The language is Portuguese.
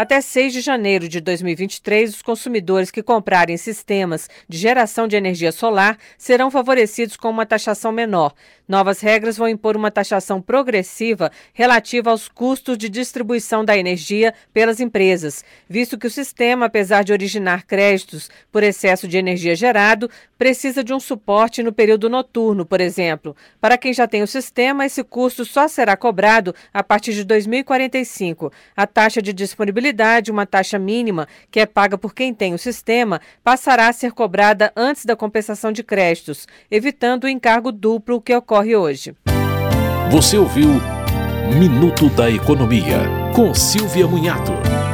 Até 6 de janeiro de 2023, os consumidores que comprarem sistemas de geração de energia solar serão favorecidos com uma taxação menor. Novas regras vão impor uma taxação progressiva relativa aos custos de distribuição da energia pelas empresas, visto que o sistema, apesar de originar créditos por excesso de energia gerado, precisa de um suporte no período noturno, por exemplo. Para quem já tem o sistema, esse custo só será cobrado a partir de 2045. A taxa de disponibilidade, uma taxa mínima que é paga por quem tem o sistema, passará a ser cobrada antes da compensação de créditos, evitando o encargo duplo que ocorre hoje. Você ouviu Minuto da Economia, com Silvia Munhato.